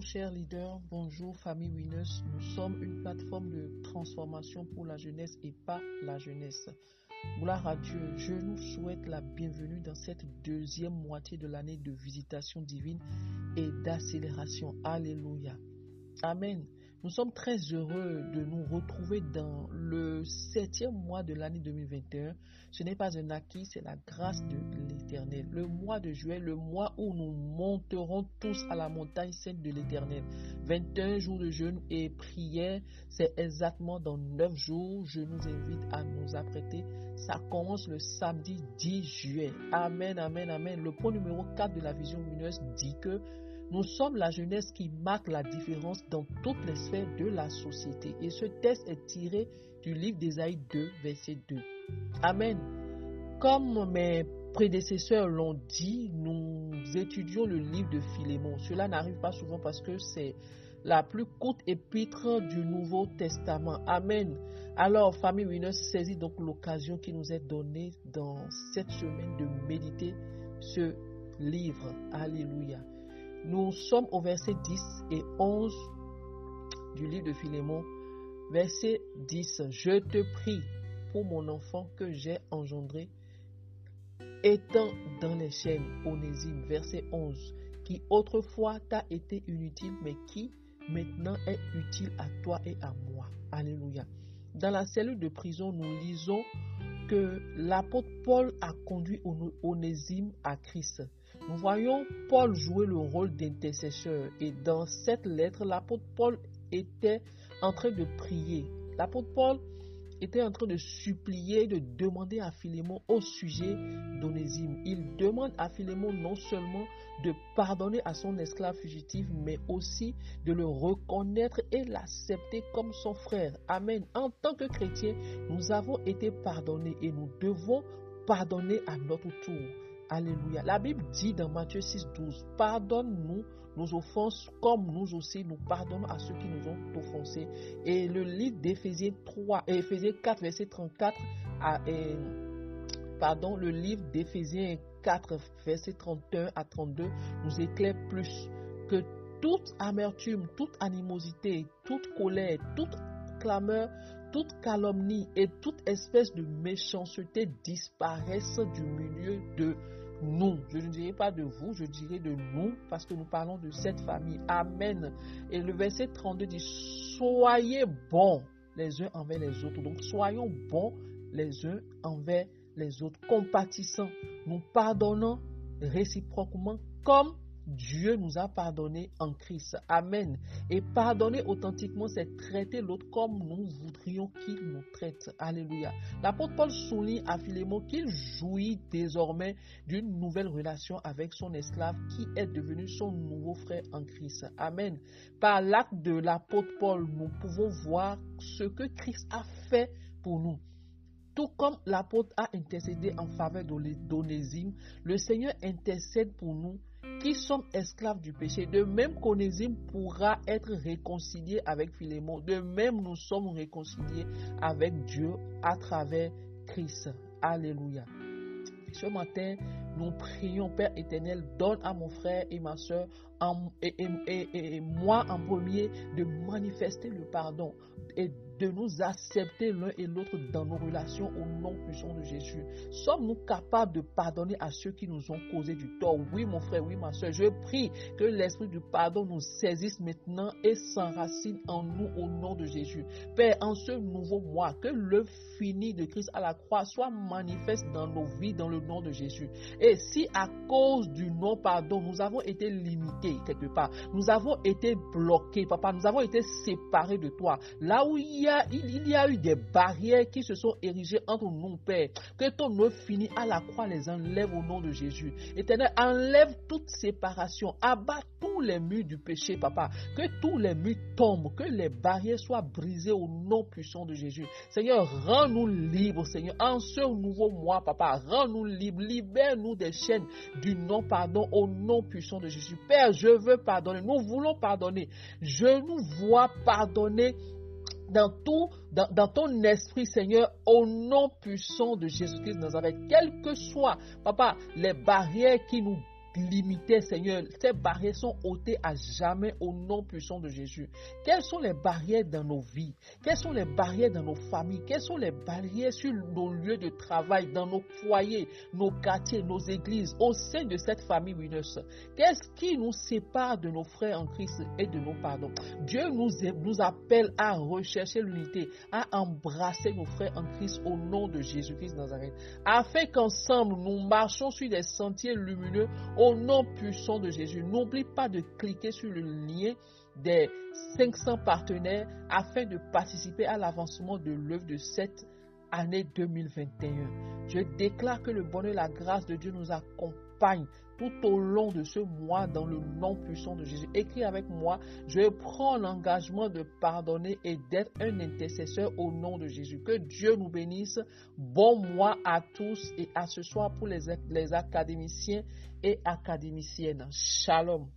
Chers leaders, bonjour famille Winners. Nous sommes une plateforme de transformation pour la jeunesse et pas la jeunesse. Gloire à Dieu, je nous souhaite la bienvenue dans cette deuxième moitié de l'année de visitation divine et d'accélération. Alléluia. Amen. Nous sommes très heureux de nous retrouver dans le septième mois de l'année 2021. Ce n'est pas un acquis, c'est la grâce de l'Éternel. Le mois de juillet, le mois où nous monterons tous à la montagne sainte de l'Éternel. 21 jours de jeûne et prière, c'est exactement dans 9 jours. Je nous invite à nous apprêter. Ça commence le samedi 10 juillet. Amen, amen, amen. Le point numéro 4 de la vision lumineuse dit que nous sommes la jeunesse qui marque la différence dans toutes les sphères de la société. Et ce texte est tiré du livre d'Ésaïe 2, verset 2. Amen. Comme mes prédécesseurs l'ont dit, nous étudions le livre de Philémon. Cela n'arrive pas souvent parce que c'est la plus courte épître du Nouveau Testament. Amen. Alors, famille Winners, saisit donc l'occasion qui nous est donnée dans cette semaine de méditer ce livre. Alléluia. Nous sommes au verset 10 et 11 du livre de Philémon. Verset 10. Je te prie pour mon enfant que j'ai engendré, étant dans les chaînes, Onésime. Verset 11. Qui autrefois t'a été inutile, mais qui maintenant est utile à toi et à moi. Alléluia. Dans la cellule de prison, nous lisons que l'apôtre Paul a conduit Onésime à Christ. Nous voyons Paul jouer le rôle d'intercesseur et dans cette lettre, l'apôtre Paul était en train de prier. L'apôtre Paul était en train de supplier, de demander à Philémon au sujet d'Onésime. Il demande à Philémon non seulement de pardonner à son esclave fugitif, mais aussi de le reconnaître et l'accepter comme son frère. Amen. En tant que chrétiens, nous avons été pardonnés et nous devons pardonner à notre tour. Alléluia. La Bible dit dans Matthieu 6, 12, pardonne-nous nos offenses comme nous aussi nous pardonnons à ceux qui nous ont offensés. Et le livre d'Éphésiens 3, Éphésiens 4, verset 34, pardon, le livre d'Éphésiens 4, verset 31 à 32 nous éclaire plus que toute amertume, toute animosité, toute colère, toute clameur, toute calomnie et toute espèce de méchanceté disparaissent du milieu de nous. Je ne dirai pas de vous, je dirai de nous, parce que nous parlons de cette famille. Amen. Et le verset 32 dit, soyez bons les uns envers les autres. Donc, soyons bons les uns envers les autres, compatissants, nous pardonnons réciproquement comme Dieu nous a pardonné en Christ. Amen. Et pardonner authentiquement, c'est traiter l'autre comme nous voudrions qu'il nous traite. Alléluia. L'apôtre Paul souligne à Philémon qu'il jouit désormais d'une nouvelle relation avec son esclave qui est devenu son nouveau frère en Christ. Amen. Par l'acte de l'apôtre Paul, nous pouvons voir ce que Christ a fait pour nous. Tout comme l'apôtre a intercédé en faveur d'Onésime, le Seigneur intercède pour nous qui sommes esclaves du péché. De même qu'Onésime pourra être réconcilié avec Philémon, de même nous sommes réconciliés avec Dieu à travers Christ. Alléluia. Ce matin, nous prions, Père éternel, donne à mon frère et ma soeur et, moi en premier de manifester le pardon et de nous accepter l'un et l'autre dans nos relations au nom puissant de Jésus. Sommes-nous capables de pardonner à ceux qui nous ont causé du tort? Oui, mon frère, oui, ma soeur. Je prie que l'esprit du pardon nous saisisse maintenant et s'enracine en nous au nom de Jésus. Père, en ce nouveau mois, que le fini de Christ à la croix soit manifeste dans nos vies dans le nom de Jésus. Et si à cause du non-pardon, nous avons été limités quelque part, nous avons été bloqués, papa, nous avons été séparés de toi, là où il y il, y a eu des barrières qui se sont érigées entre nous, Père. Que ton nom fini à la croix les enlève au nom de Jésus. Éternel, enlève toute séparation. Abat tous les murs du péché, papa. Que tous les murs tombent. Que les barrières soient brisées au nom puissant de Jésus. Seigneur, rends-nous libres, Seigneur. En ce nouveau mois, papa, rends-nous libres. Libère-nous des chaînes du non-pardon au nom puissant de Jésus. Père, je veux pardonner. Nous voulons pardonner. Je nous vois pardonner dans tout, dans, ton esprit, Seigneur, au nom puissant de Jésus-Christ de Nazareth, quelles que soient, papa, les barrières qui nous limitaient, Seigneur. Ces barrières sont ôtées à jamais au nom puissant de Jésus. Quelles sont les barrières dans nos vies? Quelles sont les barrières dans nos familles? Quelles sont les barrières sur nos lieux de travail, dans nos foyers, nos quartiers, nos églises, au sein de cette famille Winners? Qu'est-ce qui nous sépare de nos frères en Christ et de nos pardons? Dieu nous, nous appelle à rechercher l'unité, à embrasser nos frères en Christ au nom de Jésus-Christ Nazareth, afin qu'ensemble nous marchons sur des sentiers lumineux au nom puissant de Jésus. N'oublie pas de cliquer sur le lien des 500 partenaires afin de participer à l'avancement de l'œuvre de cette année 2021. Je déclare que le bonheur et la grâce de Dieu nous accompagnent tout au long de ce mois dans le nom puissant de Jésus. Écris avec moi, je prends l'engagement de pardonner et d'être un intercesseur au nom de Jésus. Que Dieu nous bénisse. Bon mois à tous et à ce soir pour les, les académiciens et académiciennes. Shalom.